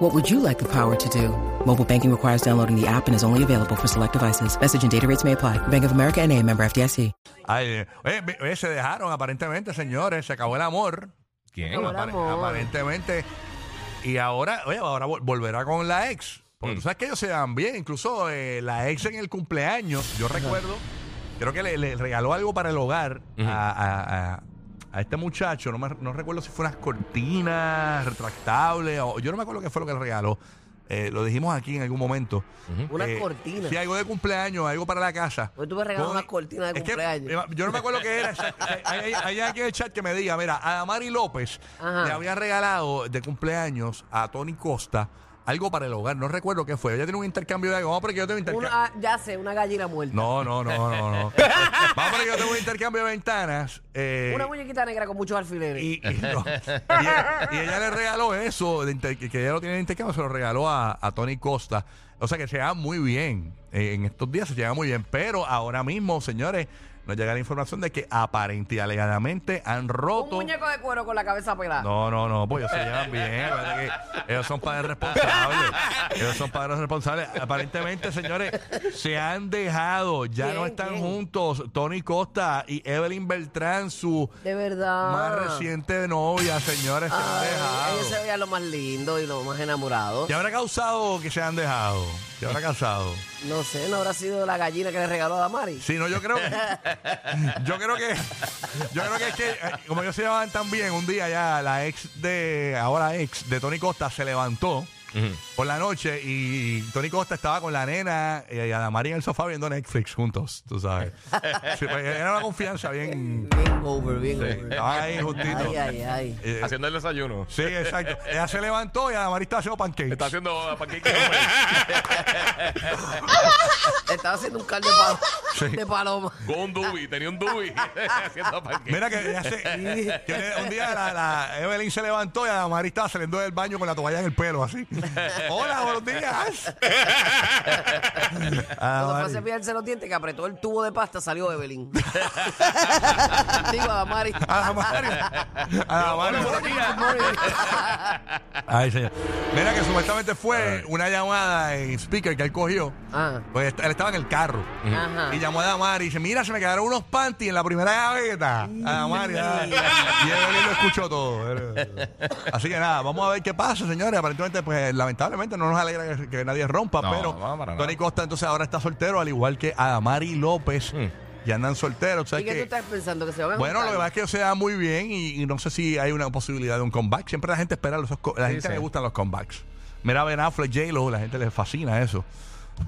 What would you like the power to do? Mobile banking requires downloading the app and is only available for select devices. Message and data rates may apply. Bank of America and a member FDIC. Ay, eh, se dejaron aparentemente, señores. Se acabó el amor. ¿Quién? Acabó el Apare- amor. Aparentemente. Y ahora, oye, ahora vol- volverá con la ex. Porque tú sabes que ellos se dan bien. Incluso eh, la ex en el cumpleaños, yo recuerdo, creo que le, le regaló algo para el hogar a, a- a- a este muchacho. No, me- no recuerdo si fue unas cortinas retractables o yo no me acuerdo qué fue lo que le regaló. Eh, lo dijimos aquí en algún momento. Unas Eh, cortinas. Sí, algo de cumpleaños, algo para la casa. Pues tú me regalas unas cortinas de es cumpleaños. eh, yo no me acuerdo qué era. exacto. Hay, hay- hay alguien en el chat que me diga, mira, a Mari López Ajá. le había regalado de cumpleaños a Tony Costa algo para el hogar. No recuerdo qué fue. Ella tiene un intercambio de algo. Vamos, porque yo tengo un intercambio. Una- ah, ya sé, una gallina muerta. No, no, no, no, no. Vamos, porque yo tengo un intercambio de ventanas. eh, Una muñequita negra con muchos alfileres. y, y no. Y ella, y ella le regaló eso, de inter- que ella lo tiene en intercambio, se lo regaló a, a Tony Costa. O sea que se lleva muy bien. Eh, en estos días se lleva muy bien. Pero ahora mismo, señores, nos llega la información de que aparente y alegadamente han un roto. muñeco de cuero con la cabeza pelada. No, no, no, pues ellos se llevan bien. que ellos son padres responsables. Ellos son padres responsables. Aparentemente, señores, se han dejado. Ya ¿Quién? no están ¿Quién? juntos. Tony Costa y Evelyn Beltrán, su De verdad. más reciente novia, señores, se han dejado. ellos se veían lo más lindo y lo más enamorado. ¿Qué habrá causado que se han dejado? ¿Qué habrá causado? No sé, no habrá sido la gallina que le regaló a Damari. Sí, no, yo creo que. Yo creo que. Yo creo que es que, eh, como ellos se llevaban tan bien, un día ya la ex de. Ahora ex de Tony Costa se levantó por la noche y Tony Costa estaba con la nena y Adamari en el sofá viendo Netflix juntos, tú sabes. Sí, pues, era una confianza bien. Bien over, bien over. Estaban ahí juntitos. Ay, ay, ay. Eh, Haciendo el desayuno. Sí, exacto. Ella se levantó y Adamari estaba haciendo pancakes. Está haciendo pancake. Estaba haciendo un caldo de, Sí. de paloma. Con un dubi. Tenía un dubi. haciendo pancake. Mira que, que un día la, la Evelyn se levantó y Adamari estaba saliendo del baño con la toalla en el pelo, así. Hola, buenos días. Cuando fue a cepillarse los dientes, que apretó el tubo de pasta, salió Evelyn. Digo, Damari. Adamari. Adamari. Buenos días. Ay, señor. Mira que supuestamente fue una llamada en speaker que él cogió. Ah. Pues él estaba en el carro. Ajá. Y llamó a Damari y dice, mira, se me quedaron unos panties en la primera gaveta. A Damari. ah. Y Evelyn lo escuchó todo. Así que nada, vamos a ver qué pasa, señores. Aparentemente, pues lamentablemente no nos alegra que, que nadie rompa, No, pero no, para Tony. Costa entonces ahora está soltero, al igual que Adamari López. Mm. Y andan solteros. ¿sabes ¿Y qué qué? tú estás pensando? ¿Que se van a Bueno, lo que pasa es que se da muy bien y, y no sé si hay una posibilidad de un comeback. Siempre la gente espera los la Sí, gente sí. le gustan los comebacks. Mira Ben Affleck, J-Lo, la gente le fascina eso.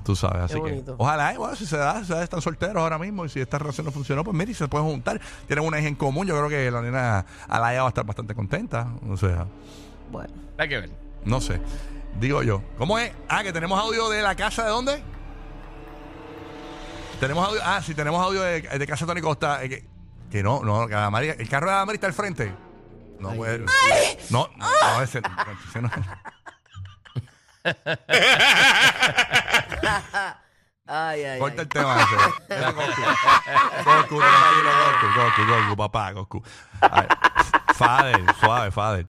Tú sabes, así que ojalá, y bueno, si se da, se da, están solteros ahora mismo y si esta relación no funcionó, pues mira, y se pueden juntar. Tienen una hija en común, yo creo que la nena Alaya va a estar bastante contenta. O sea, Bueno. Hay que ver. no sé. Digo yo. ¿Cómo es? Ah, que tenemos audio de la casa de dónde? Tenemos audio. Ah, sí, tenemos audio de, de casa de Tony Costa. eh, que, que no, no, que Adamari- el carro de Adamari está al frente. No, pues. No, no, no, ese, ese no. Ay, ay, Corta ay. el tema ese. Goku. Goku, tranquilo, Goku, Goku, Goku, papá, Goku. Fader, suave, Fader.